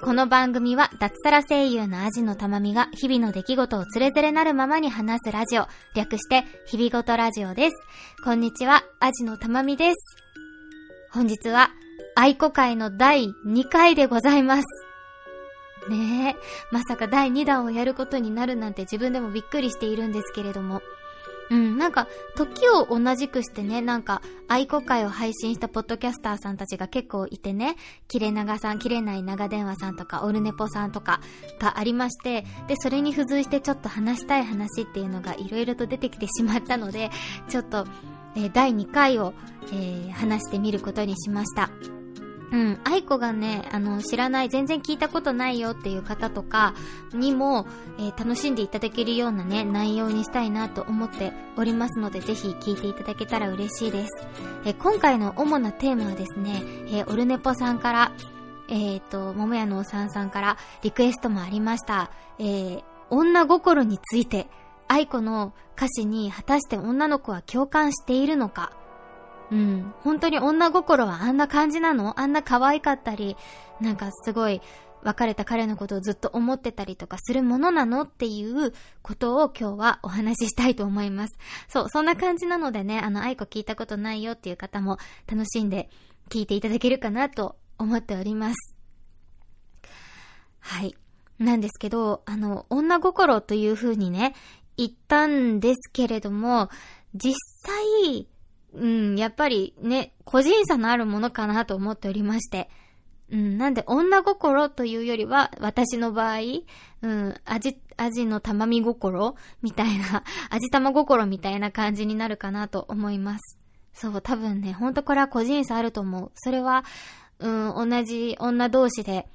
この番組は脱サラ声優のアジのたまみが日々の出来事をつれづれなるままに話すラジオ、略して日々ごとラジオです。こんにちは、アジのたまみです。本日は愛子会の第2回でございます。ねえ、まさか第2弾をやることになるなんて自分でもびっくりしているんですけれども、うん、なんか、時を同じくしてね、なんか、愛子会を配信したポッドキャスターさんたちが結構いてね、切れ長さん、切れない長電話さんとか、オルネポさんとかがありまして、で、それに付随してちょっと話したい話っていうのがいろいろと出てきてしまったので、ちょっと、えー、第2回を、えー、話してみることにしました。うん、愛子がね、あの、知らない、全然聞いたことないよっていう方とかにも、えー、楽しんでいただけるようなね、内容にしたいなと思っておりますので、ぜひ聞いていただけたら嬉しいです。えー、今回の主なテーマはですね、えー、オルネポさんから、えっ、と、桃屋のおさんさんからリクエストもありました。え女心について、愛子の歌詞に果たして女の子は共感しているのか、うん。本当に女心はあんな感じなの？あんな可愛かったり、なんかすごい別れた彼のことをずっと思ってたりとかするものなの？っていうことを今日はお話ししたいと思います。そう、そんな感じなのでね、あの、愛子聞いたことないよっていう方も楽しんで聞いていただけるかなと思っております。はい。なんですけど、あの、女心という風にね、言ったんですけれども、実際、うん、やっぱりね、個人差のあるものかなと思っておりまして。うん、なんで女心というよりは、私の場合、うん、味、味の玉み心みたいな、味玉心みたいな感じになるかなと思います。そう、多分ね、ほんとこれは個人差あると思う。それは、うん、同じ女同士で、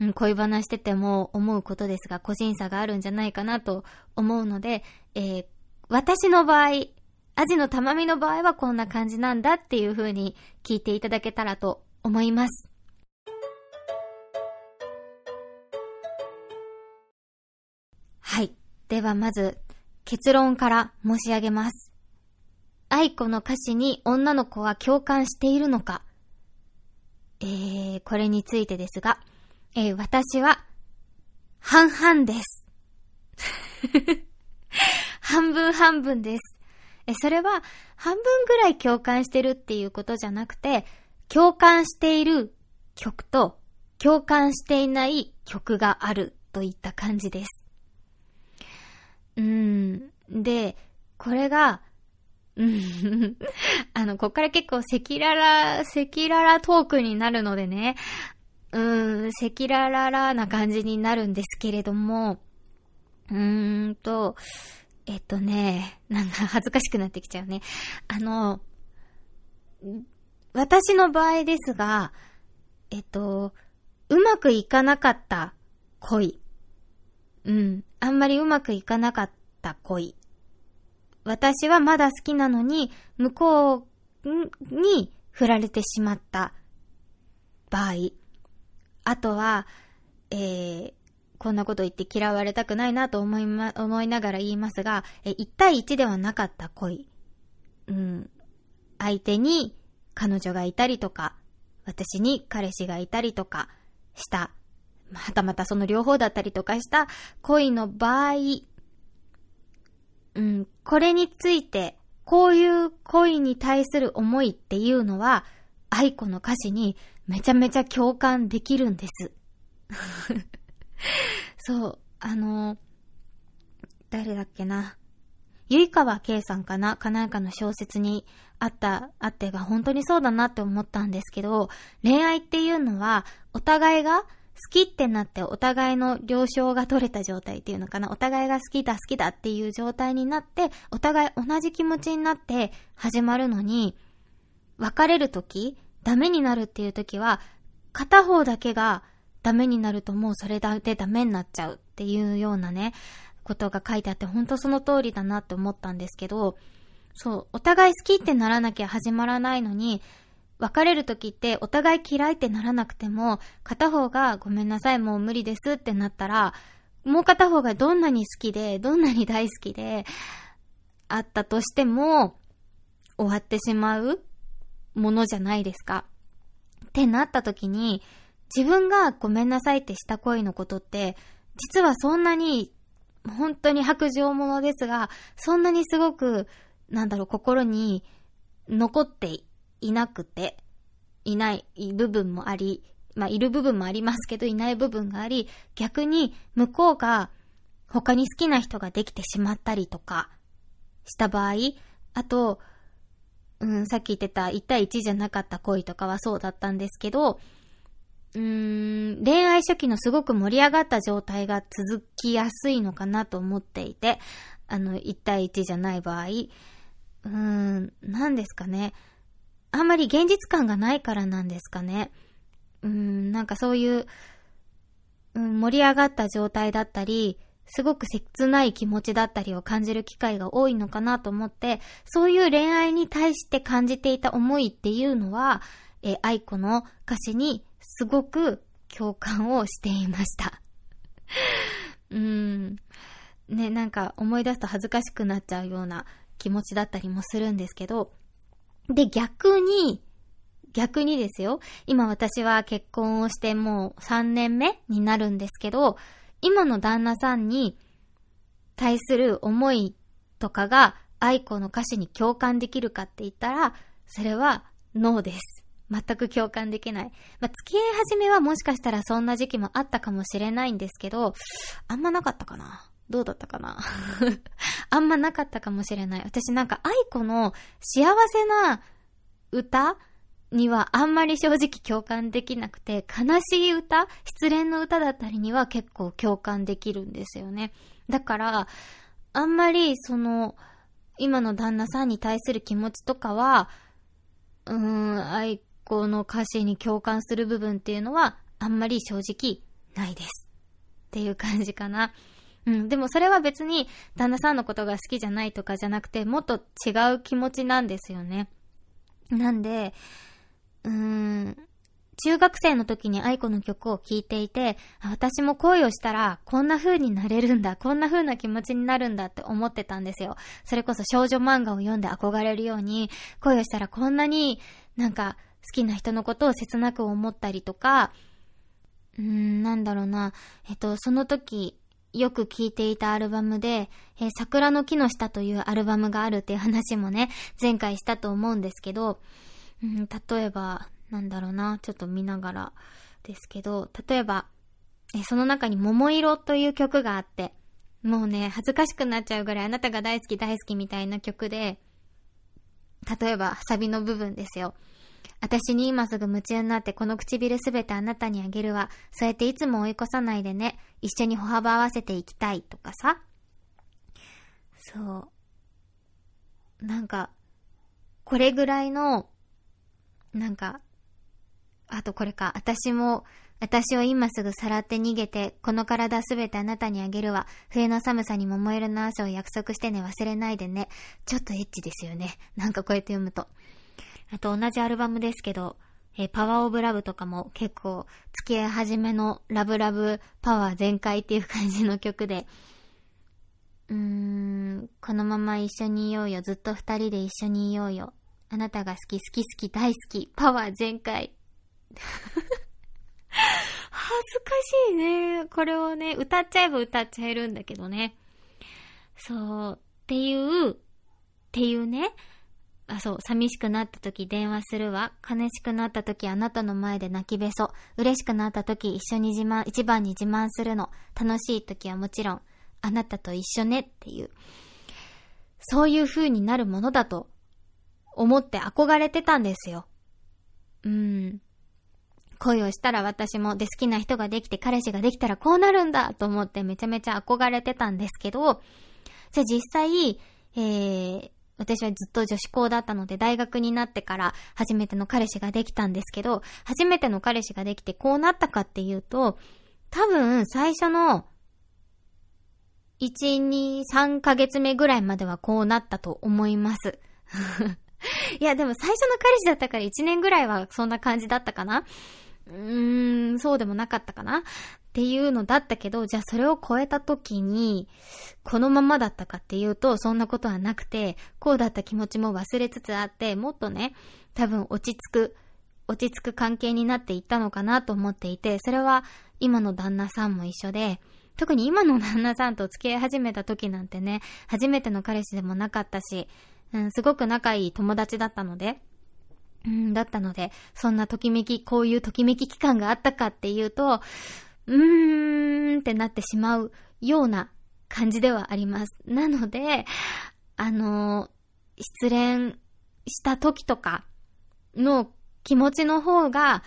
うん、恋話してても思うことですが、個人差があるんじゃないかなと思うので、えー、私の場合、アジの玉みの場合はこんな感じなんだっていう風に聞いていただけたらと思います。はい。ではまず結論から申し上げます。愛子の歌詞に女の子は共感しているのかえー、これについてですが、えー、私は半々です。半分半分です。それは半分ぐらい共感してるっていうことじゃなくて、共感している曲と共感していない曲があるといった感じです。うん。で、これが、うん。あの、こっから結構赤裸々、赤裸々トークになるのでね、うーん、赤裸々な感じになるんですけれども、うーんと、えっとね、なんか恥ずかしくなってきちゃうね。あの、私の場合ですが、えっと、うまくいかなかった恋。うん。あんまりうまくいかなかった恋。私はまだ好きなのに、向こうに振られてしまった場合。あとは、えー、こんなこと言って嫌われたくないなと思いま、思いながら言いますが、え、1対1ではなかった恋。うん。相手に彼女がいたりとか、私に彼氏がいたりとかした、またまたその両方だったりとかした恋の場合、うん、これについて、こういう恋に対する思いっていうのは、愛子の歌詞にめちゃめちゃ共感できるんです。そう、あの、誰だっけな。ゆいかわけいさんかなかなんかの小説にあった、あってが本当にそうだなって思ったんですけど、恋愛っていうのは、お互いが好きってなってお互いの了承が取れた状態っていうのかな。お互いが好きだ好きだっていう状態になって、お互い同じ気持ちになって始まるのに、別れるとき、ダメになるっていうときは、片方だけがダメになるともうそれでダメになっちゃうっていうようなね、ことが書いてあって、ほんとその通りだなって思ったんですけど、そう、お互い好きってならなきゃ始まらないのに、別れる時ってお互い嫌いってならなくても、片方がごめんなさいもう無理ですってなったら、もう片方がどんなに好きで、どんなに大好きで、あったとしても、終わってしまうものじゃないですか。ってなった時に、自分がごめんなさいってした恋のことって、実はそんなに、本当に白状者ですが、そんなにすごく、なんだろう、心に残っていなくて、いない部分もあり、まあ、いる部分もありますけど、いない部分があり、逆に向こうが他に好きな人ができてしまったりとかした場合、あと、うん、さっき言ってた1対1じゃなかった恋とかはそうだったんですけど、うーん、恋愛初期のすごく盛り上がった状態が続きやすいのかなと思っていて、あの、1対1じゃない場合、うーん、何ですかね。あんまり現実感がないからなんですかね。うーん、なんかそういう、うん、盛り上がった状態だったり、すごく切ない気持ちだったりを感じる機会が多いのかなと思って、そういう恋愛に対して感じていた思いっていうのは、え愛子の歌詞にすごく共感をしていました。うん。ね、なんか思い出すと恥ずかしくなっちゃうような気持ちだったりもするんですけど、で、逆に、逆にですよ。今私は結婚をしてもう3年目になるんですけど、今の旦那さんに対する思いとかが愛子の歌詞に共感できるかって言ったら、それはノーです。全く共感できない。まあ、付き合い始めはもしかしたらそんな時期もあったかもしれないんですけど、あんまなかったかなどうだったかな あんまなかったかもしれない。私なんか愛子の幸せな歌にはあんまり正直共感できなくて、悲しい歌失恋の歌だったりには結構共感できるんですよね。だから、あんまりその、今の旦那さんに対する気持ちとかは、うーん、愛子の歌詞に共感する部分っていうのは、あんまり正直ないです。っていう感じかな。うん、でもそれは別に旦那さんのことが好きじゃないとかじゃなくて、もっと違う気持ちなんですよね。なんで、うーん、中学生の時に愛子の曲を聴いていて、私も恋をしたらこんな風になれるんだ、こんな風な気持ちになるんだって思ってたんですよ。それこそ少女漫画を読んで憧れるように、恋をしたらこんなになんか好きな人のことを切なく思ったりとか、うーん、なんだろうな、えっと、その時、よく聴いていたアルバムで、えー、桜の木の下というアルバムがあるっていう話もね、前回したと思うんですけど、うん、例えば、なんだろうな、ちょっと見ながらですけど、例えば、えー、その中に桃色という曲があって、もうね、恥ずかしくなっちゃうぐらいあなたが大好き大好きみたいな曲で、例えば、サビの部分ですよ。私に今すぐ夢中になってこの唇すべてあなたにあげるわ。そうやっていつも追い越さないでね。一緒に歩幅合わせていきたいとかさ。そう。なんか、これぐらいの、なんか、あとこれか。私も、私を今すぐさらって逃げて、この体すべてあなたにあげるわ。冬の寒さに桃色の汗を約束してね、忘れないでね。ちょっとエッチですよね。なんかこうやって読むと。あと同じアルバムですけど、えー、パワーオブラブとかも結構付き合い始めのラブラブパワー全開っていう感じの曲で、うーん、このまま一緒にいようよ、ずっと二人で一緒にいようよ。あなたが好き、好き好き、大好き、パワー全開。恥ずかしいね。これをね、歌っちゃえば歌っちゃえるんだけどね。そう、っていう、っていうね、あ、そう、寂しくなった時電話するわ。悲しくなった時あなたの前で泣きべそ。嬉しくなった時一緒に自慢、一番に自慢するの。楽しい時はもちろん、あなたと一緒ねっていう。そういう風になるものだと思って憧れてたんですよ。うん。恋をしたら私もで好きな人ができて彼氏ができたらこうなるんだと思ってめちゃめちゃ憧れてたんですけど、じゃあ実際、えー、私はずっと女子校だったので、大学になってから初めての彼氏ができたんですけど、初めての彼氏ができてこうなったかっていうと、多分最初の1、2、3ヶ月目ぐらいまではこうなったと思います。いや、でも最初の彼氏だったから1年ぐらいはそんな感じだったかなうーん、そうでもなかったかなっていうのだったけど、じゃあそれを超えた時に、このままだったかっていうと、そんなことはなくて、こうだった気持ちも忘れつつあって、もっとね、多分落ち着く落ち着く関係になっていったのかなと思っていて、それは今の旦那さんも一緒で、特に今の旦那さんと付き合い始めた時なんてね、初めての彼氏でもなかったし、うん、すごく仲いい友達だったので、うん、だったので、そんなときめき、こういうときめき期間があったかっていうと、うーんってなってしまうような感じではあります。なので、あの、失恋した時とかの気持ちの方が、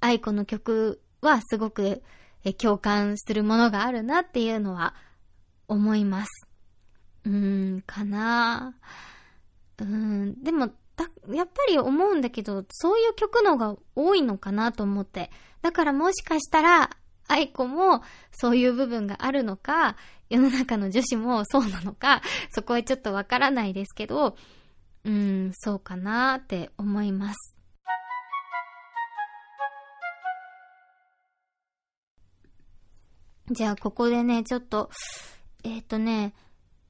愛子の曲はすごく共感するものがあるなっていうのは思います。うーん、かなうーん、でも、やっぱり思うんだけど、そういう曲のが多いのかなと思って。だからもしかしたら、愛子もそういう部分があるのか、世の中の女子もそうなのか、そこはちょっとわからないですけど、うん、そうかなって思います。じゃあ、ここでね、ちょっと、えっ、ー、とね、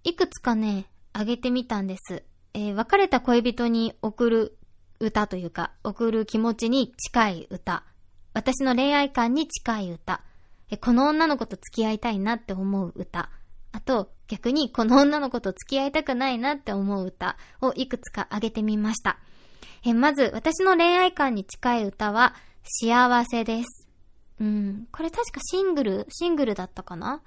いくつかね、あげてみたんです。えー、別れた恋人に送る歌というか、送る気持ちに近い歌。私の恋愛観に近い歌。この女の子と付き合いたいなって思う歌。あと、逆にこの女の子と付き合いたくないなって思う歌をいくつかあげてみました。え、まず、私の恋愛観に近い歌は、幸せです。うん。これ確かシングル、シングルだったかな？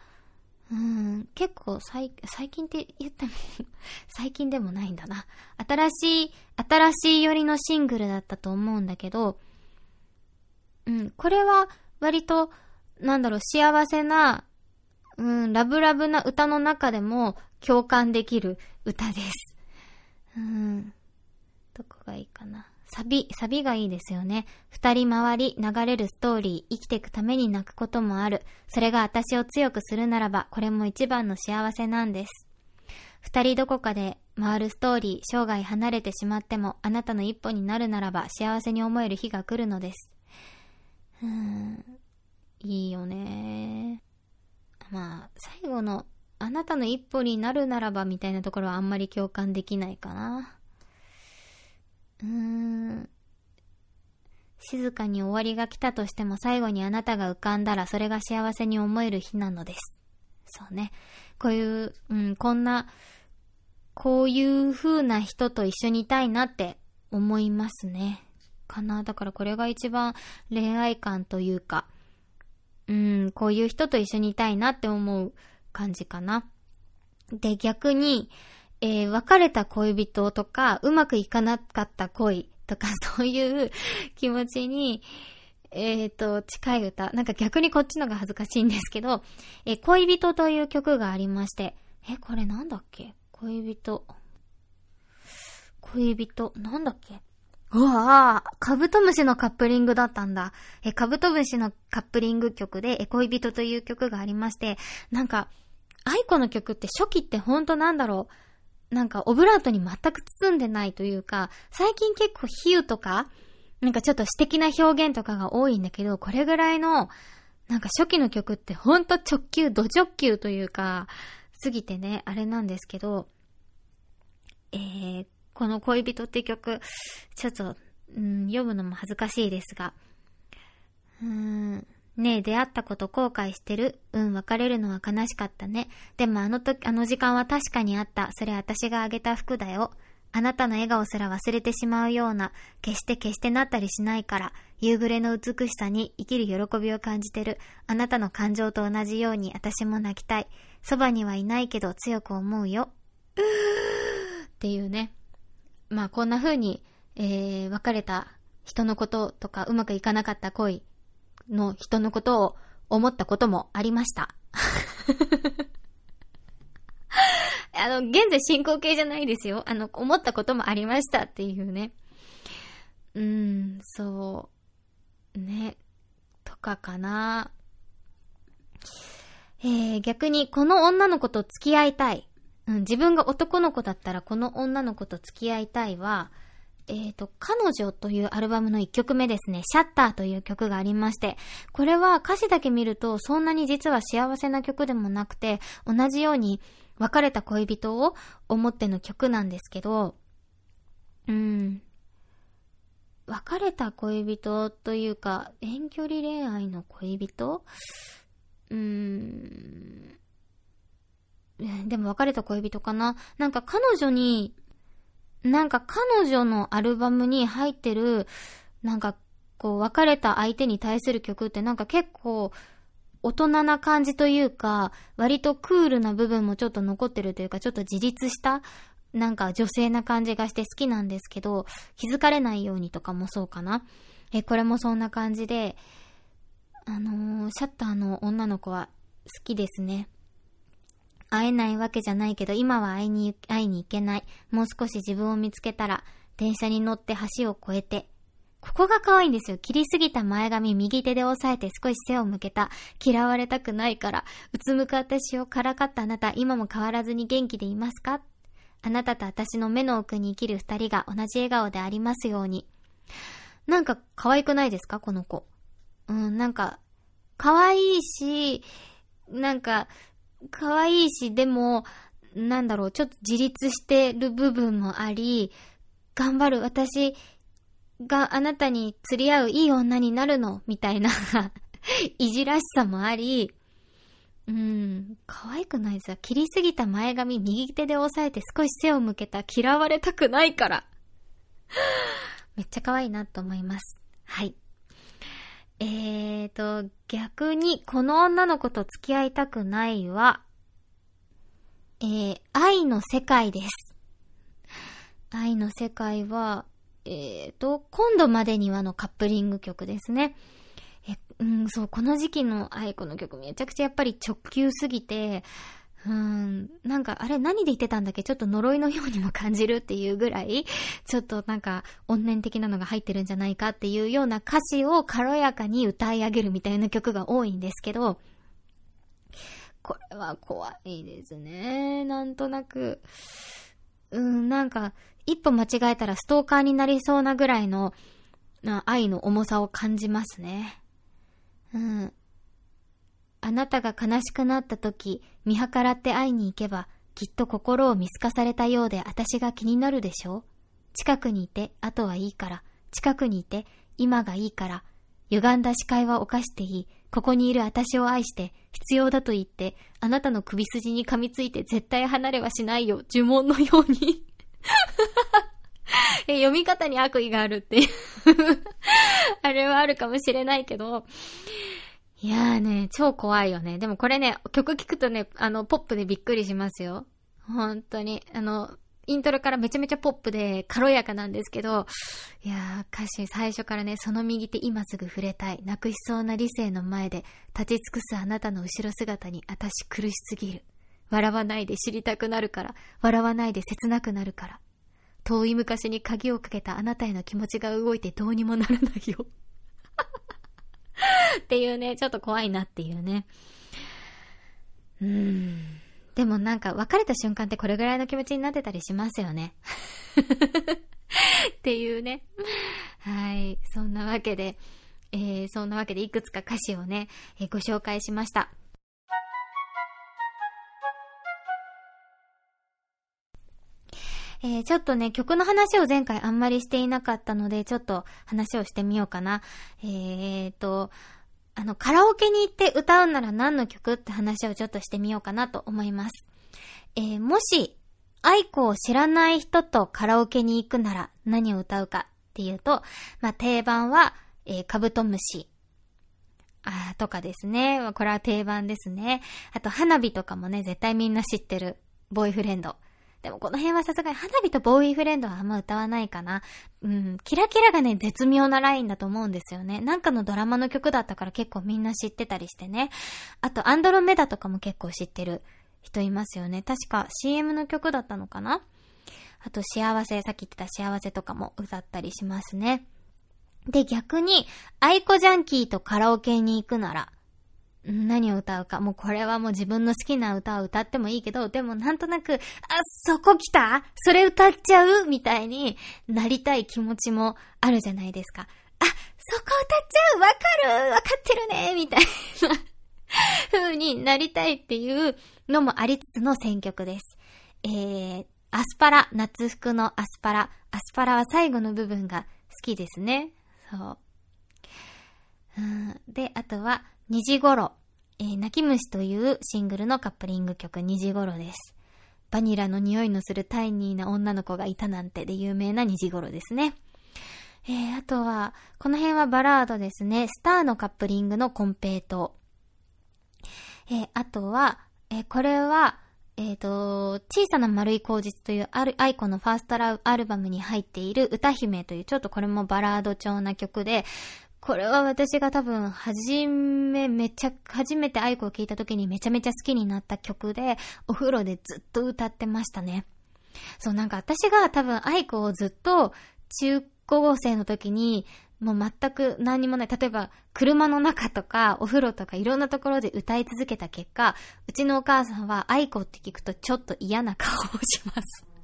うん。結構最、最近って言っても 最近でもないんだな。新しい、新しい寄りのシングルだったと思うんだけど、うん。これは割と、なんだろう、幸せな、うん、ラブラブな歌の中でも共感できる歌です。うん。どこがいいかな。サビ、サビがいいですよね。二人回り、流れるストーリー、生きていくために泣くこともある。それが私を強くするならば、これも一番の幸せなんです。二人どこかで回るストーリー、生涯離れてしまっても、あなたの一歩になるならば、幸せに思える日が来るのです。うん、いいよね。まあ、最後の、あなたの一歩になるならばみたいなところはあんまり共感できないかな。うーん。静かに終わりが来たとしても最後にあなたが浮かんだらそれが幸せに思える日なのです。そうね。こういう、うん、こんな、こういう風な人と一緒にいたいなって思いますね。かな。だからこれが一番恋愛観というか、うん、こういう人と一緒にいたいなって思う感じかな。で、逆に、えー、別れた恋人とか、うまくいかなかった恋とか、そういう気持ちに、えっ、ー、と、近い歌。なんか逆にこっちのが恥ずかしいんですけど、えー、恋人という曲がありまして、え、これなんだっけ？恋人。恋人、なんだっけ？うわぁ、カブトムシのカップリングだったんだ。え、カブトムシのカップリング曲で、え、恋人という曲がありまして、なんか、愛子の曲って初期ってほんとなんだろう。なんかオブラートに全く包んでないというか、最近結構比喩とか、なんかちょっと詩的な表現とかが多いんだけど、これぐらいの、なんか初期の曲ってほんと直球、ド直球というか、過ぎてね、あれなんですけど、えー、この恋人って曲、ちょっと、うん、読むのも恥ずかしいですが、うーん、ねえ、出会ったこと後悔してる？うん、別れるのは悲しかったね。でもあの時、あの時間は確かにあった。それ私があげた服だよ。あなたの笑顔すら忘れてしまうような、決して決してなったりしないから、夕暮れの美しさに生きる喜びを感じてる。あなたの感情と同じように私も泣きたい。そばにはいないけど強く思うよ。っていうね。まあこんな風に、えー、別れた人のこととかうまくいかなかった恋の人のことを思ったこともありました。あの、現在進行形じゃないですよ。あの、思ったこともありましたっていうね。うーん、そう。ね。とかかな。えー、逆に、この女の子と付き合いたい。うん、自分が男の子だったらこの女の子と付き合いたいは、えっ、ー、と、彼女というアルバムの1曲目ですね、シャッターという曲がありまして、これは歌詞だけ見るとそんなに実は幸せな曲でもなくて、同じように別れた恋人を思っての曲なんですけど、うん。別れた恋人というか、遠距離恋愛の恋人？うーん。でも別れた恋人かな？なんか彼女に、なんか彼女のアルバムに入ってる、なんかこう別れた相手に対する曲ってなんか結構大人な感じというか、割とクールな部分もちょっと残ってるというか、ちょっと自立したなんか女性な感じがして好きなんですけど、気づかれないようにとかもそうかな。え、これもそんな感じで、あのー、シャッターの女の子は好きですね。会えないわけじゃないけど、今は会いに、会いに行けない。もう少し自分を見つけたら、電車に乗って橋を越えて。ここが可愛いんですよ。切りすぎた前髪右手で押さえて少し背を向けた。嫌われたくないから。うつむく私をからかったあなた、今も変わらずに元気でいますか？あなたと私の目の奥に生きる二人が同じ笑顔でありますように。なんか可愛くないですか？この子。うん、なんか、可愛いし、なんか、可愛いし、でも、なんだろう、ちょっと自立してる部分もあり、頑張る、私があなたに釣り合ういい女になるの、みたいな いじらしさもあり、うん、可愛くないさ。切りすぎた前髪右手で押さえて少し背を向けた嫌われたくないから。めっちゃ可愛いなと思います。はい。えーと、逆に、この女の子と付き合いたくないは、えー、愛の世界です。愛の世界は、えーと、今度までにはのカップリング曲ですね。え、うん、そう、この時期の愛子の曲めちゃくちゃやっぱり直球すぎて、うん、なんか、あれ何で言ってたんだっけ？ちょっと呪いのようにも感じるっていうぐらい、ちょっとなんか、怨念的なのが入ってるんじゃないかっていうような歌詞を軽やかに歌い上げるみたいな曲が多いんですけど、これは怖いですね。なんとなく。うん、なんか、一歩間違えたらストーカーになりそうなぐらいの、愛の重さを感じますね。うん。あなたが悲しくなった時、見計らって会いに行けば、きっと心を見透かされたようで私が気になるでしょう近くにいて、あとはいいから。近くにいて、今がいいから。歪んだ視界は犯していい。ここにいる私を愛して、必要だと言って、あなたの首筋に噛みついて絶対離れはしないよ。呪文のように え。読み方に悪意があるっていう あれはあるかもしれないけど、いやーね、超怖いよね。でもこれね、曲聴くとね、あの、ポップでびっくりしますよ。本当に。あの、イントロからめちゃめちゃポップで軽やかなんですけど、いやー、歌詞最初からね、その右手今すぐ触れたい。泣くしそうな理性の前で、立ち尽くすあなたの後ろ姿に私苦しすぎる。笑わないで知りたくなるから、笑わないで切なくなるから。遠い昔に鍵をかけたあなたへの気持ちが動いてどうにもならないよ。っていうね、ちょっと怖いなっていうね。うーん。でもなんか別れた瞬間ってこれぐらいの気持ちになってたりしますよね。っていうね。はい。そんなわけで、えー、そんなわけでいくつか歌詞をね、えー、ご紹介しました。えー、ちょっとね、曲の話を前回あんまりしていなかったので、ちょっと話をしてみようかな。えーと、あの、カラオケに行って歌うなら何の曲って話をちょっとしてみようかなと思います。えー、もし、愛子を知らない人とカラオケに行くなら何を歌うかっていうと、まあ、定番は、えー、カブトムシ。あとかですね。これは定番ですね。あと、花火とかもね、絶対みんな知ってる。ボーイフレンド。でもこの辺はさすがに花火とボーイフレンドはあんま歌わないかな。うん、キラキラがね、絶妙なラインだと思うんですよね。なんかのドラマの曲だったから結構みんな知ってたりしてね。あと、アンドロメダとかも結構知ってる人いますよね。確か CM の曲だったのかなあと、幸せ、さっき言ってた幸せとかも歌ったりしますね。で、逆に、アイコジャンキーとカラオケに行くなら、何を歌うか。もうこれはもう自分の好きな歌を歌ってもいいけど、でもなんとなく、あ、そこ来た？それ歌っちゃう？みたいになりたい気持ちもあるじゃないですか。あ、そこ歌っちゃう？わかる？わかってるね？みたいな風になりたいっていうのもありつつの選曲です。えー、アスパラ、夏服のアスパラ。アスパラは最後の部分が好きですね。そう。うん、で、あとは、2時頃、えー、泣き虫というシングルのカップリング曲2時頃です。バニラの匂いのする tiny な女の子がいたなんてで有名な2時頃ですね。えー、あとは、この辺はバラードですね。スターのカップリングのこんぺいとう。えー、あとは、えー、これは、えっ、ー、と、小さな丸い口実というある、アイコのファーストラアルバムに入っている歌姫というちょっとこれもバラード調な曲で、これは私が多分、はじめ、めちゃ、初めてアイコを聴いた時にめちゃめちゃ好きになった曲で、お風呂でずっと歌ってましたね。そう、なんか私が多分アイコをずっと中高生の時に、もう全く何にもない。例えば、車の中とか、お風呂とかいろんなところで歌い続けた結果、うちのお母さんは、愛子って聞くとちょっと嫌な顔をします。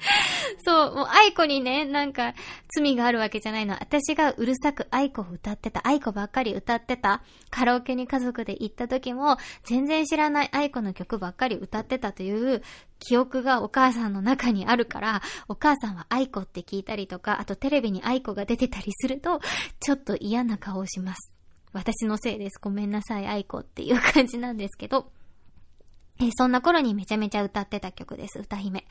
そう、もう愛子にね、なんか罪があるわけじゃないの。私がうるさく愛子を歌ってた、愛子ばっかり歌ってた、カラオケに家族で行った時も、全然知らない愛子の曲ばっかり歌ってたという記憶がお母さんの中にあるから、お母さんは愛子って聞いたりとか、あとテレビに愛子が出てたりすると、ちょっと嫌な顔をします。私のせいです。ごめんなさい、愛子っていう感じなんですけど。えそんな頃にめちゃめちゃ歌ってた曲です、歌姫。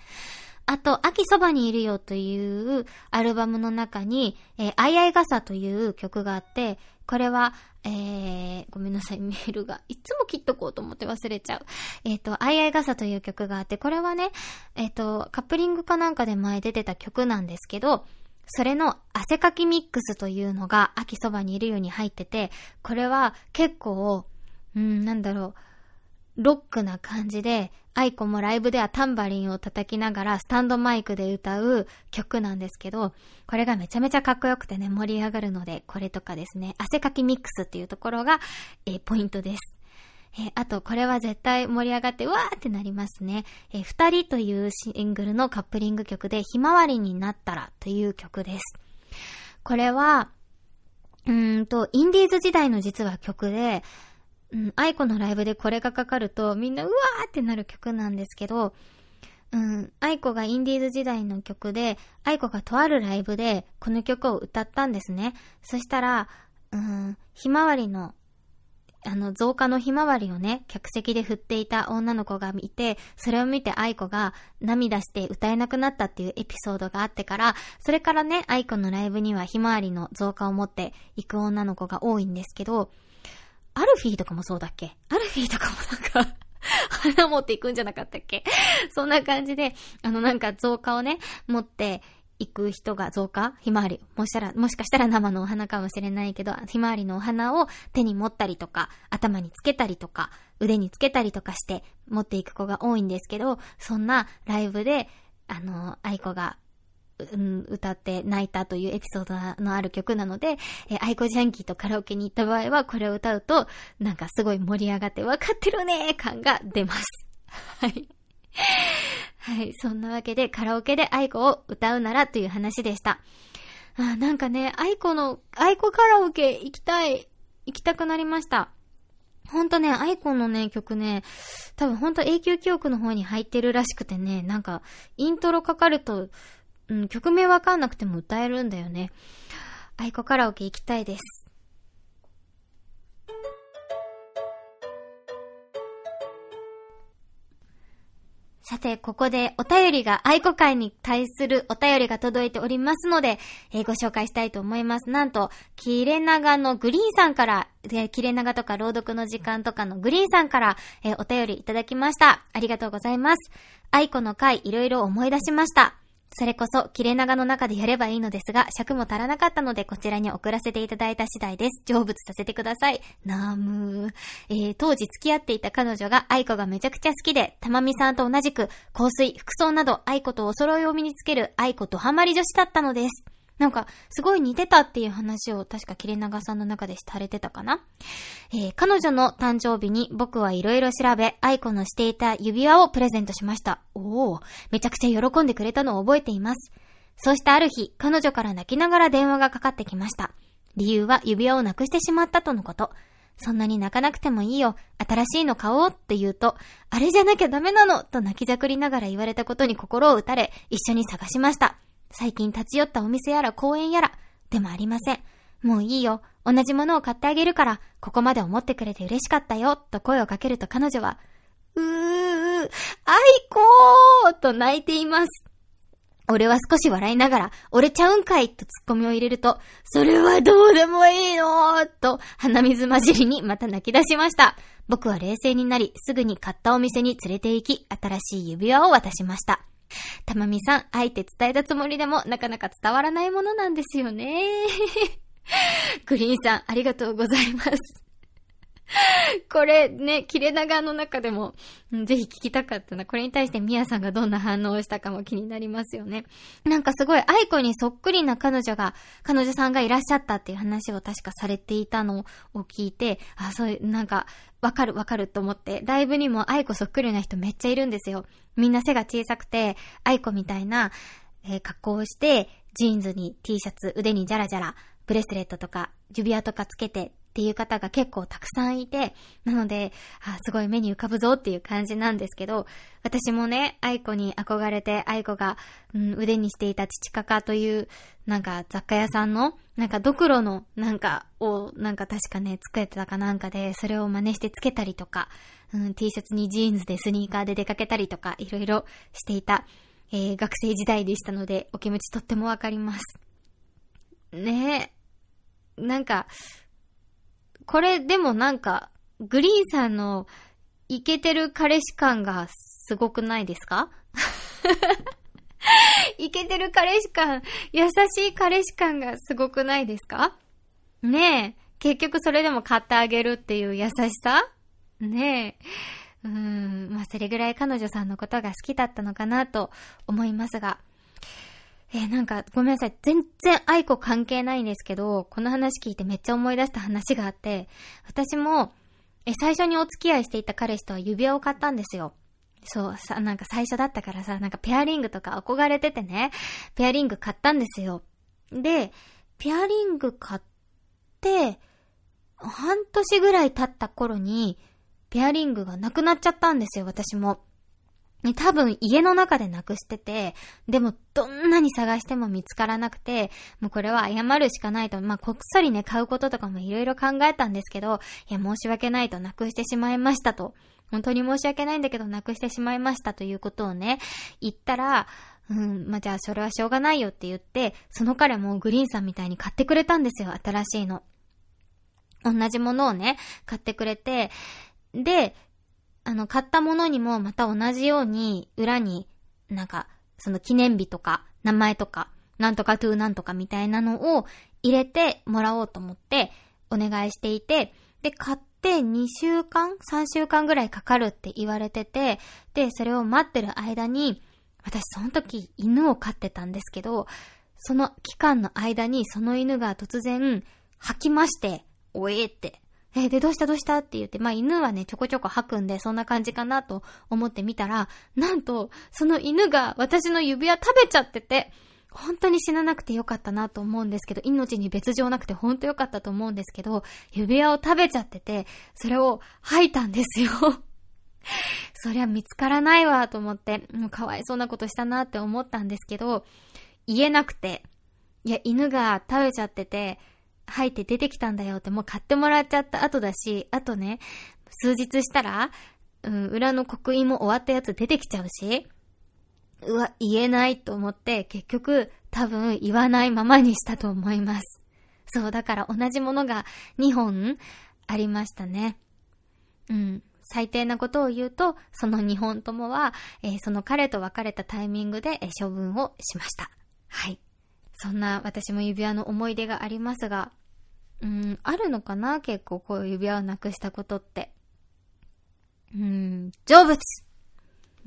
あと、秋そばにいるよというアルバムの中に、えー、あいあい傘という曲があって、これは、えー、ごめんなさい、メールが。いつも切っとこうと思って忘れちゃう。えっ、ー、と、あいあい傘という曲があって、これはね、えっ、ー、と、カップリングかなんかで前出てた曲なんですけど、それの汗かきミックスというのが秋そばにいるように入ってて、これは結構、うん、なんだろう、ロックな感じで、アイコもライブではタンバリンを叩きながらスタンドマイクで歌う曲なんですけど、これがめちゃめちゃかっこよくてね、盛り上がるので、これとかですね、汗かきミックスっていうところが、えー、ポイントです。えー、あと、これは絶対盛り上がって、わーってなりますね。えー、二人というシングルのカップリング曲で、ひまわりになったらという曲です。これは、うんと、インディーズ時代の実は曲で、うん、アイコのライブでこれがかかるとみんなうわーってなる曲なんですけど、うん、アイコがインディーズ時代の曲で、アイコがとあるライブでこの曲を歌ったんですね。そしたら、うん、ひまわりの、あの、造花のひまわりをね、客席で振っていた女の子がいて、それを見てアイコが涙して歌えなくなったっていうエピソードがあってから、それからね、アイコのライブにはひまわりの造花を持っていく女の子が多いんですけど、アルフィーとかもそうだっけ？アルフィーとかもなんか 花持っていくんじゃなかったっけ？そんな感じで、あのなんか増加をね、持って行く人が増加ひまわり。もしたら、もしかしたら生のお花かもしれないけど、ひまわりのお花を手に持ったりとか、頭につけたりとか、腕につけたりとかして持っていく子が多いんですけど、そんなライブで、あの、愛子がうん、歌って泣いたというエピソードのある曲なので、えー、アイコジャンキーとカラオケに行った場合は、これを歌うと、なんかすごい盛り上がって、わかってるねー感が出ます。はい。はい。そんなわけで、カラオケでアイコを歌うならという話でした。あ、なんかね、アイコの、アイコカラオケ行きたい、行きたくなりました。ほんとね、アイコのね、曲ね、多分ほんと永久記憶の方に入ってるらしくてね、なんか、イントロかかると、うん、曲名わかんなくても歌えるんだよね。アイコカラオケ行きたいです。さて、ここでお便りが、愛子会に対するお便りが届いておりますので、えー、ご紹介したいと思います。なんと、キレナガのグリーンさんから、で、キレナガとか朗読の時間とかのグリーンさんから、えー、お便りいただきました。ありがとうございます。愛子の会、いろいろ思い出しました。それこそ、切れ長の中でやればいいのですが、尺も足らなかったので、こちらに送らせていただいた次第です。成仏させてください。なーむー。えー、当時付き合っていた彼女が愛子がめちゃくちゃ好きで、たまみさんと同じく、香水、服装など愛子とお揃いを身につける愛子とハマり女子だったのです。なんか、すごい似てたっていう話を確か切れ長さんの中でされてたかな？えー、彼女の誕生日に僕はいろいろ調べ、愛子のしていた指輪をプレゼントしました。おお、めちゃくちゃ喜んでくれたのを覚えています。そうしたある日、彼女から泣きながら電話がかかってきました。理由は指輪をなくしてしまったとのこと。そんなに泣かなくてもいいよ。新しいの買おうって言うと、あれじゃなきゃダメなのと泣きじゃくりながら言われたことに心を打たれ、一緒に探しました。最近立ち寄ったお店やら公園やら、でもありません。もういいよ。同じものを買ってあげるから、ここまで思ってくれて嬉しかったよ、と声をかけると彼女は、うー、アイコーと泣いています。俺は少し笑いながら、俺ちゃうんかいとツッコミを入れると、それはどうでもいいのと鼻水混じりにまた泣き出しました。僕は冷静になり、すぐに買ったお店に連れて行き、新しい指輪を渡しました。たまみさん、あえて伝えたつもりでも、なかなか伝わらないものなんですよね。グリーンさん、ありがとうございます。これね、切れ長の中でも、ぜひ聞きたかったな。これに対してミヤさんがどんな反応をしたかも気になりますよね。なんかすごい愛子にそっくりな彼女が、彼女さんがいらっしゃったっていう話を確かされていたのを聞いて、あ、そういう、なんか、わかるわかると思って、ライブにも愛子そっくりな人めっちゃいるんですよ。みんな背が小さくて、愛子みたいな、えー、格好をして、ジーンズに T シャツ、腕にジャラジャラ、ブレスレットとか、指輪とかつけてっていう方が結構たくさんいて、なので、あすごい目に浮かぶぞっていう感じなんですけど、私もね、愛子に憧れて、愛子が、うん、腕にしていた父かかという、なんか雑貨屋さんの、なんかドクロの、なんかを、なんか確かね、作ってたかなんかで、それを真似してつけたりとか、うん、T シャツにジーンズでスニーカーで出かけたりとか、いろいろしていた、えー、学生時代でしたので、お気持ちとってもわかります。ねえ。なんか、これでもなんか、グリーンさんのイケてる彼氏感がすごくないですか？イケてる彼氏感、優しい彼氏感がすごくないですか？ねえ。結局それでも買ってあげるっていう優しさ？ねえ。うん、まあ、それぐらい彼女さんのことが好きだったのかなと思いますが。えー、なんか、ごめんなさい。全然愛子関係ないんですけど、この話聞いてめっちゃ思い出した話があって、私も、え、最初にお付き合いしていた彼氏とは指輪を買ったんですよ。そう、さ、なんか最初だったからさ、なんかペアリングとか憧れててね、ペアリング買ったんですよ。で、ペアリング買って、半年ぐらい経った頃に、ペアリングがなくなっちゃったんですよ、私も。多分家の中でなくしてて、でもどんなに探しても見つからなくて、もうこれは謝るしかないと、まあ、こっそりね、買うこととかもいろいろ考えたんですけど、いや、申し訳ないとなくしてしまいましたと。本当に申し訳ないんだけど、なくしてしまいましたということをね、言ったら、うん、まあ、じゃあそれはしょうがないよって言って、その彼もグリーンさんみたいに買ってくれたんですよ、新しいの。同じものをね、買ってくれて、で、あの、買ったものにもまた同じように、裏に、なんか、その記念日とか、名前とか、なんとかトゥーなんとかみたいなのを入れてもらおうと思ってお願いしていて、で、買って2週間 ?3 週間ぐらいかかるって言われてて、で、それを待ってる間に、私その時犬を飼ってたんですけど、その期間の間にその犬が突然吐きまして、おえーって。え、で、どうしたどうしたって言って、まあ犬はね、ちょこちょこ吐くんで、そんな感じかなと思ってみたら、なんと、その犬が私の指輪食べちゃってて、本当に死ななくてよかったなと思うんですけど、命に別状なくて本当よかったと思うんですけど、指輪を食べちゃってて、それを吐いたんですよ。そりゃ見つからないわと思って、もうかわいそうなことしたなって思ったんですけど、言えなくて、いや、犬が食べちゃってて、入って出てきたんだよってもう買ってもらっちゃった後だし、あとね、数日したら、うん、裏の刻印も終わったやつ出てきちゃうし、うわ、言えないと思って、結局、多分言わないままにしたと思います。そう、だから同じものが2本ありましたね。うん。最低なことを言うと、その2本ともは、えー、その彼と別れたタイミングで、え、処分をしました。はい。そんな私も指輪の思い出がありますが、うん、あるのかな？結構こういう指輪をなくしたことって。うん、成仏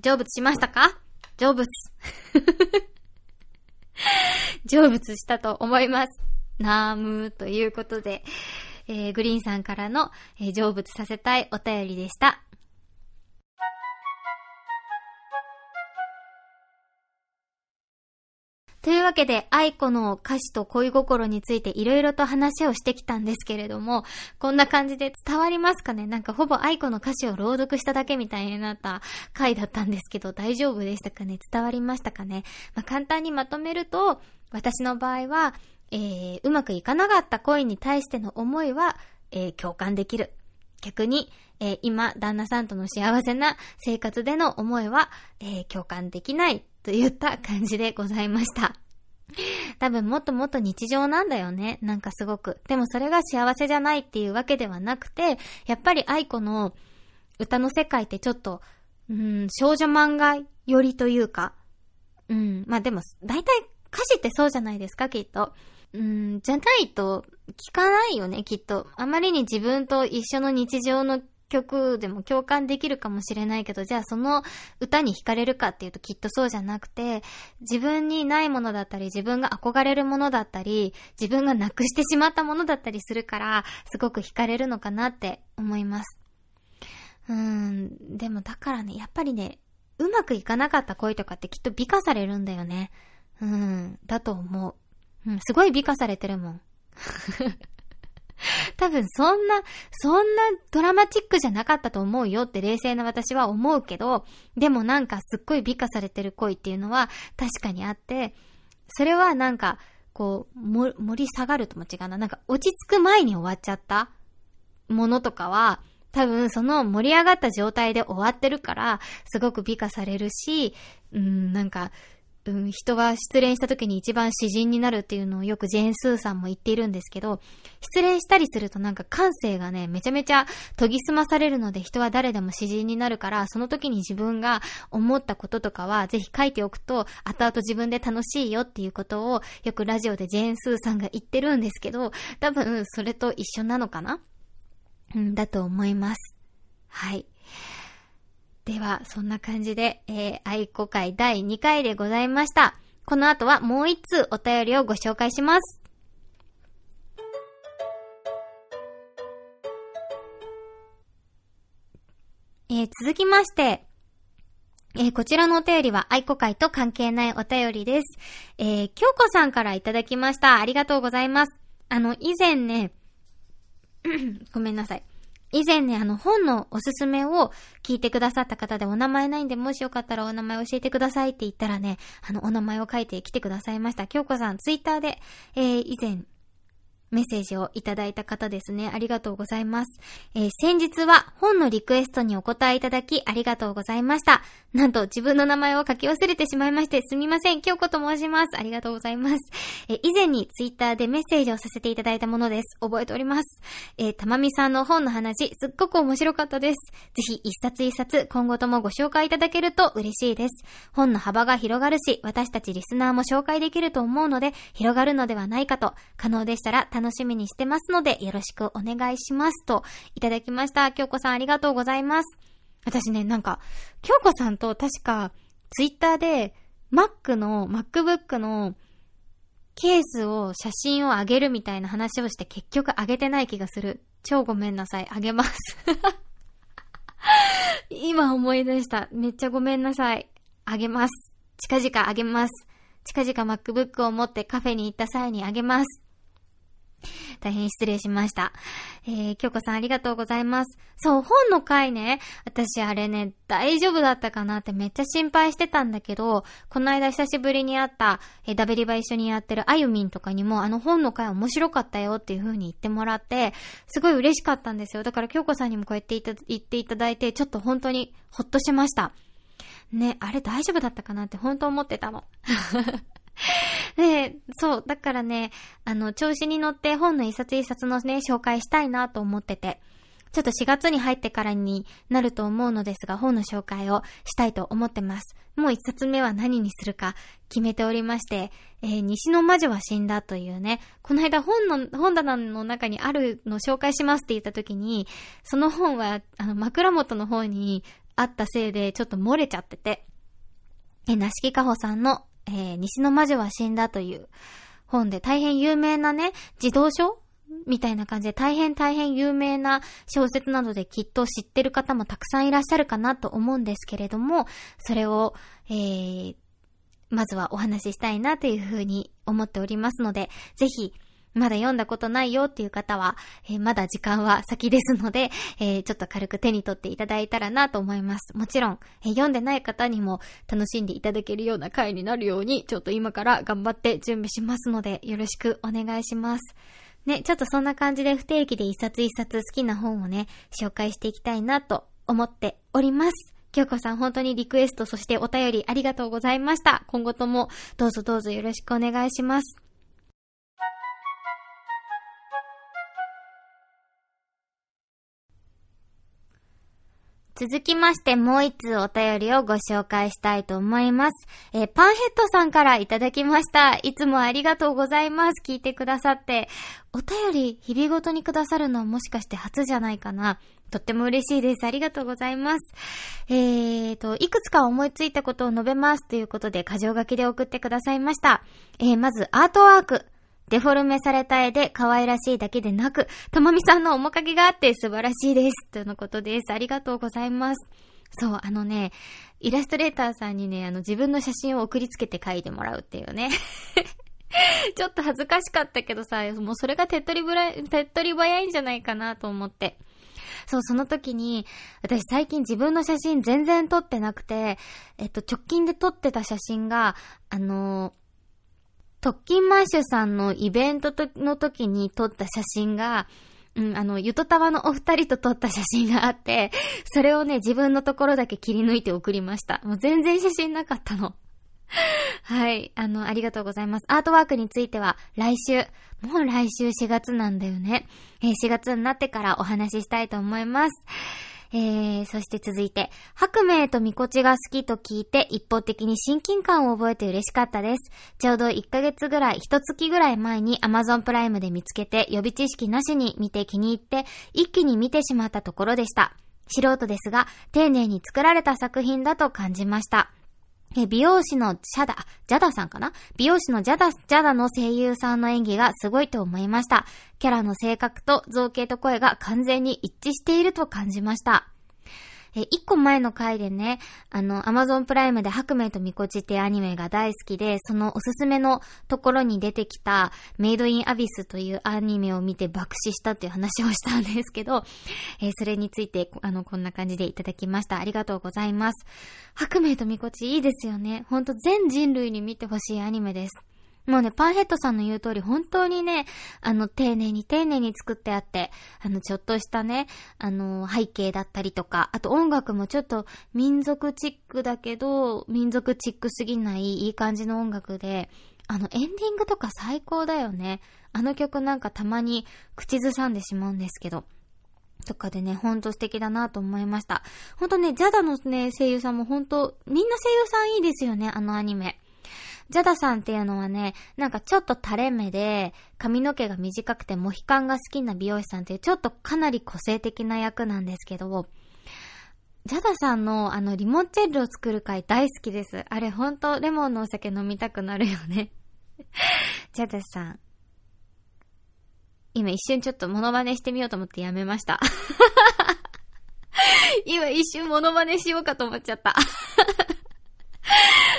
成仏しましたか？成仏 成仏したと思います。ナームーということで、えー、グリーンさんからの、えー、成仏させたいお便りでした。というわけで、愛子の歌詞と恋心についていろいろと話をしてきたんですけれども、こんな感じで伝わりますかね？なんかほぼ愛子の歌詞を朗読しただけみたいになった回だったんですけど、大丈夫でしたかね？伝わりましたかね？まあ、簡単にまとめると、私の場合は、えー、うまくいかなかった恋に対しての思いは、えー、共感できる。逆に、えー、今、旦那さんとの幸せな生活での思いは、えー、共感できない。といった感じでございました。多分もっともっと日常なんだよね。なんかすごく。でもそれが幸せじゃないっていうわけではなくて、やっぱり愛子の歌の世界ってちょっと、うん、少女漫画寄りというか、うん、まあでも、大体歌詞ってそうじゃないですか、きっと。うん、じゃないと聞かないよね、きっと。あまりに自分と一緒の日常の曲でも共感できるかもしれないけど、じゃあその歌に惹かれるかっていうときっとそうじゃなくて、自分にないものだったり、自分が憧れるものだったり、自分がなくしてしまったものだったりするから、すごく惹かれるのかなって思います。うーん、でもだからね、やっぱりね、うまくいかなかった恋とかってきっと美化されるんだよね。うん、だと思う。うん、すごい美化されてるもん。多分そんな、そんなドラマチックじゃなかったと思うよって冷静な私は思うけど、でもなんかすっごい美化されてる恋っていうのは確かにあって、それはなんか、こう、盛り下がるとも違うな。なんか落ち着く前に終わっちゃったものとかは、多分その盛り上がった状態で終わってるから、すごく美化されるし、うん、なんか、うん、人が失恋した時に一番詩人になるっていうのをよくジェーン・スーさんも言っているんですけど、失恋したりするとなんか感性がね、めちゃめちゃ研ぎ澄まされるので人は誰でも詩人になるから、その時に自分が思ったこととかはぜひ書いておくと、後々自分で楽しいよっていうことをよくラジオでジェーン・スーさんが言ってるんですけど、多分それと一緒なのかな？うん、だと思います。はい。では、そんな感じで、えー、愛子会第2回でございました。この後はもう一通お便りをご紹介します。えー、続きまして、えー、こちらのお便りは愛子会と関係ないお便りです。えー、京子さんからいただきました。ありがとうございます。あの、以前ね、ごめんなさい。以前ね、あの本のおすすめを聞いてくださった方でお名前ないんで、もしよかったらお名前教えてくださいって言ったらね、あのお名前を書いてきてくださいました。京子さん、ツイッターで、えー、以前メッセージをいただいた方ですね。ありがとうございます。えー、先日は本のリクエストにお答えいただきありがとうございました。なんと自分の名前を書き忘れてしまいましてすみません。京子と申します。ありがとうございます。えー、以前にツイッターでメッセージをさせていただいたものです。覚えております。えー、たまみさんの本の話、すっごく面白かったです。ぜひ一冊一冊今後ともご紹介いただけると嬉しいです。本の幅が広がるし、私たちリスナーも紹介できると思うので、広がるのではないかと、可能でしたら楽しみにしてますので、よろしくお願いしますと、いただきました。京子さんありがとうございます。私ね、なんか、京子さんと確か、ツイッターで、Mac の、MacBook の、ケースを、写真を上げるみたいな話をして結局上げてない気がする。超ごめんなさい。あげます。今思い出した。めっちゃごめんなさい。あげます。近々あげます。近々 MacBook を持ってカフェに行った際にあげます。大変失礼しました。えー、京子さんありがとうございます。そう、本の回ね、私あれね、大丈夫だったかなってめっちゃ心配してたんだけど、この間久しぶりに会った、えー、ダベリバ一緒にやってるあゆみんとかにも、あの本の回面白かったよっていう風に言ってもらって、すごい嬉しかったんですよ。だから京子さんにもこうやって言っていただいて、ちょっと本当にほっとしました。ね、あれ大丈夫だったかなって本当思ってたの。で、そう、だからね、あの、調子に乗って本の一冊一冊のね、紹介したいなと思ってて、ちょっと4月に入ってからになると思うのですが、本の紹介をしたいと思ってます。もう一冊目は何にするか決めておりまして、えー、西の魔女は死んだというね、この間本の、本棚の中にあるの紹介しますって言った時に、その本は、あの、枕元の方にあったせいでちょっと漏れちゃってて、え、なしきかほさんのえー、西の魔女は死んだという本で大変有名なね、児童書？みたいな感じで大変大変有名な小説などできっと知ってる方もたくさんいらっしゃるかなと思うんですけれども、それを、えー、まずはお話ししたいなというふうに思っておりますので、ぜひ、まだ読んだことないよっていう方は、えー、まだ時間は先ですので、えー、ちょっと軽く手に取っていただいたらなと思います。もちろん、えー、読んでない方にも楽しんでいただけるような回になるように、ちょっと今から頑張って準備しますので、よろしくお願いします。ね、ちょっとそんな感じで不定期で一冊一冊好きな本をね、紹介していきたいなと思っております。京子さん本当にリクエストそしてお便りありがとうございました。今後ともどうぞどうぞよろしくお願いします。続きましてもう一通お便りをご紹介したいと思います。えー、パンヘッドさんからいただきました。いつもありがとうございます。聞いてくださって。お便り日々ごとにくださるのはもしかして初じゃないかな。とっても嬉しいです。ありがとうございます。えーと、いくつか思いついたことを述べますということで、箇条書きで送ってくださいました。えー、まず、アートワーク。デフォルメされた絵で可愛らしいだけでなく、たまみさんの面影があって素晴らしいです。とのことです。ありがとうございます。そう、あのね、イラストレーターさんにね、あの自分の写真を送りつけて描いてもらうっていうね。ちょっと恥ずかしかったけどさ、もうそれが手っ取りぶら、手っ取り早いんじゃないかなと思って。そう、その時に、私最近自分の写真全然撮ってなくて、えっと、直近で撮ってた写真が、あの特勤マッシュさんのイベントの時に撮った写真が、うん、あの、ゆとたわのお二人と撮った写真があって、それをね、自分のところだけ切り抜いて送りました。もう全然写真なかったの。はい。あの、ありがとうございます。アートワークについては、来週、もう来週4月なんだよね。えー、4月になってからお話ししたいと思います。えー、そして続いて、白明とみこちが好きと聞いて一方的に親近感を覚えて嬉しかったです。ちょうど1ヶ月ぐらい、1月ぐらい前に Amazon プライムで見つけて予備知識なしに見て気に入って一気に見てしまったところでした。素人ですが、丁寧に作られた作品だと感じました。え、美容師のシャダ、ジャダさんかな？美容師のジャダ、ジャダの声優さんの演技がすごいと思いました。キャラの性格と造形と声が完全に一致していると感じました。え、一個前の回でね、あの、アマゾンプライムで白明とみこちってアニメが大好きで、そのおすすめのところに出てきたメイドインアビスというアニメを見て爆死したっていう話をしたんですけど、えー、それについて、あの、こんな感じでいただきました。ありがとうございます。白明とみこちいいですよね。ほんと全人類に見てほしいアニメです。もうね、パンヘッドさんの言う通り、本当にね、あの、丁寧に丁寧に作ってあって、あの、ちょっとしたね、あの、背景だったりとか、あと音楽もちょっと民族チックだけど、民族チックすぎないいい感じの音楽で、あの、エンディングとか最高だよね。あの曲なんかたまに口ずさんでしまうんですけど。とかでね、ほんと素敵だなと思いました。ほんとね、ジャダのね、声優さんもほんと、みんな声優さんいいですよね、あのアニメ。ジャダさんっていうのはね、なんかちょっと垂れ目で、髪の毛が短くてモヒカンが好きな美容師さんっていう、ちょっとかなり個性的な役なんですけど、ジャダさんのあのリモンチェッルを作る回大好きです。あれほんとレモンのお酒飲みたくなるよね。ジャダさん。今一瞬ちょっとモノマネしてみようと思ってやめました。今一瞬モノマネしようかと思っちゃった。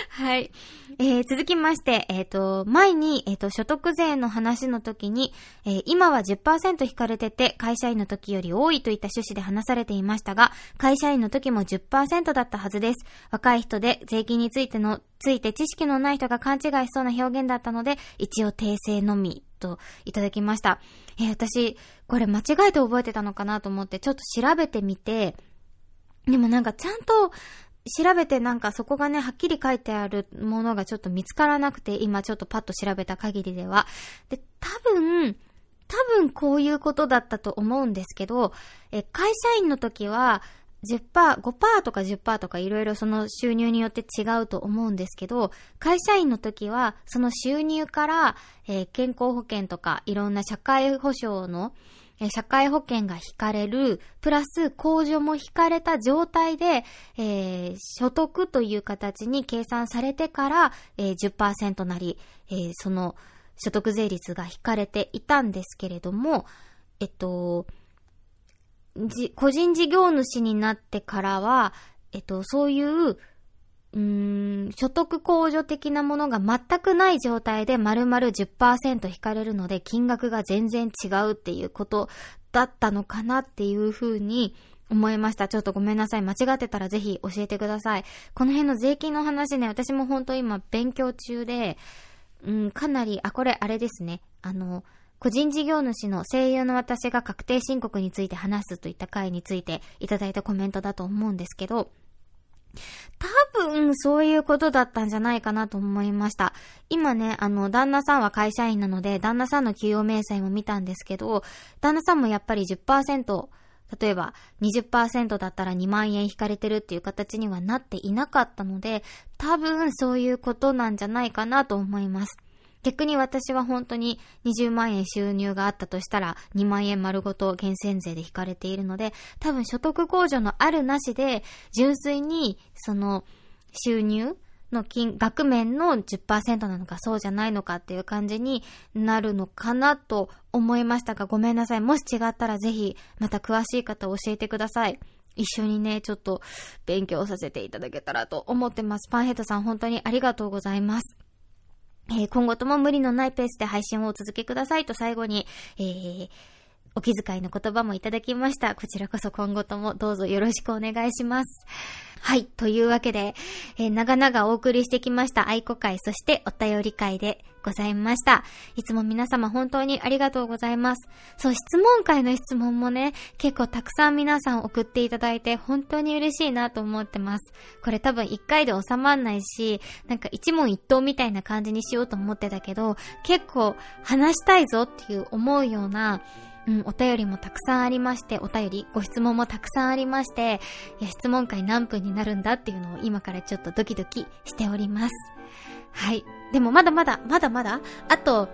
はい。えー、続きまして、えっ、ー、と、前に、えっ、ー、と、所得税の話の時に、えー、今は10%引かれてて、会社員の時より多いといった趣旨で話されていましたが、会社員の時も10%だったはずです。若い人で税金についての、ついて知識のない人が勘違いしそうな表現だったので、一応訂正のみ、といただきました。えー、私、これ間違えて覚えてたのかなと思って、ちょっと調べてみて、でもなんかちゃんと調べてなんかそこがね、はっきり書いてあるものがちょっと見つからなくて、今ちょっとパッと調べた限りでは。で、多分、多分こういうことだったと思うんですけど、え、会社員の時は、10%、5%とか10%とかいろいろその収入によって違うと思うんですけど、会社員の時はその収入から、えー、健康保険とかいろんな社会保障の、え社会保険が引かれる、プラス控除も引かれた状態で、えー、所得という形に計算されてから、えー、10%なり、えー、その所得税率が引かれていたんですけれども、えっと、個人事業主になってからは、えっと、そういううーん、所得控除的なものが全くない状態で丸々10%引かれるので金額が全然違うっていうことだったのかなっていうふうに思いました。ちょっとごめんなさい。間違ってたらぜひ教えてください。この辺の税金の話ね、私も本当今勉強中で、うん、かなり、あ、これあれですね。あの、個人事業主の声優の私が確定申告について話すといった回についていただいたコメントだと思うんですけど、多分そういうことだったんじゃないかなと思いました。今ね、あの、旦那さんは会社員なので、旦那さんの給与明細も見たんですけど、旦那さんもやっぱり10%、例えば20%だったら2万円引かれてるっていう形にはなっていなかったので、多分そういうことなんじゃないかなと思います。逆に私は本当に20万円収入があったとしたら2万円丸ごと源泉税で引かれているので、多分所得控除のあるなしで、純粋にその収入の金、額面の10%なのかそうじゃないのかっていう感じになるのかなと思いましたが、ごめんなさい。もし違ったらぜひ、また詳しい方教えてください。一緒にね、ちょっと勉強させていただけたらと思ってます。パンヘッドさん本当にありがとうございます。えー、今後とも無理のないペースで配信をお続けくださいと最後に、えー、お気遣いの言葉もいただきました。こちらこそ今後ともどうぞよろしくお願いします。はい。というわけで、えー、長々お送りしてきました愛子会、そしてお便り会でございました。いつも皆様本当にありがとうございます。そう、質問会の質問もね、結構たくさん皆さん送っていただいて本当に嬉しいなと思ってます。これ多分一回で収まんないし、なんか一問一答みたいな感じにしようと思ってたけど、結構話したいぞっていう思うような、うん、お便りもたくさんありまして、お便り、ご質問もたくさんありまして、いや、質問会何分になるんだっていうのを今からちょっとドキドキしております。はい。でもまだまだ、まだまだ、あと、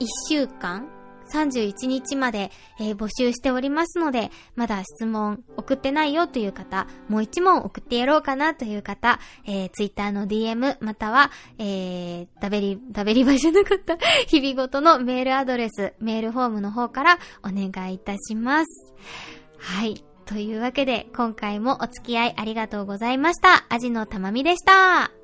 1週間31日まで、えー、募集しておりますので、まだ質問送ってないよという方、もう一問送ってやろうかなという方、えー、ツイッターの DM、または、えー、ダベリ、ダベリバじゃなかった、日々ごとのメールアドレス、メールフォームの方からお願いいたします。はい。というわけで、今回もお付き合いありがとうございました。アジのたまみでした。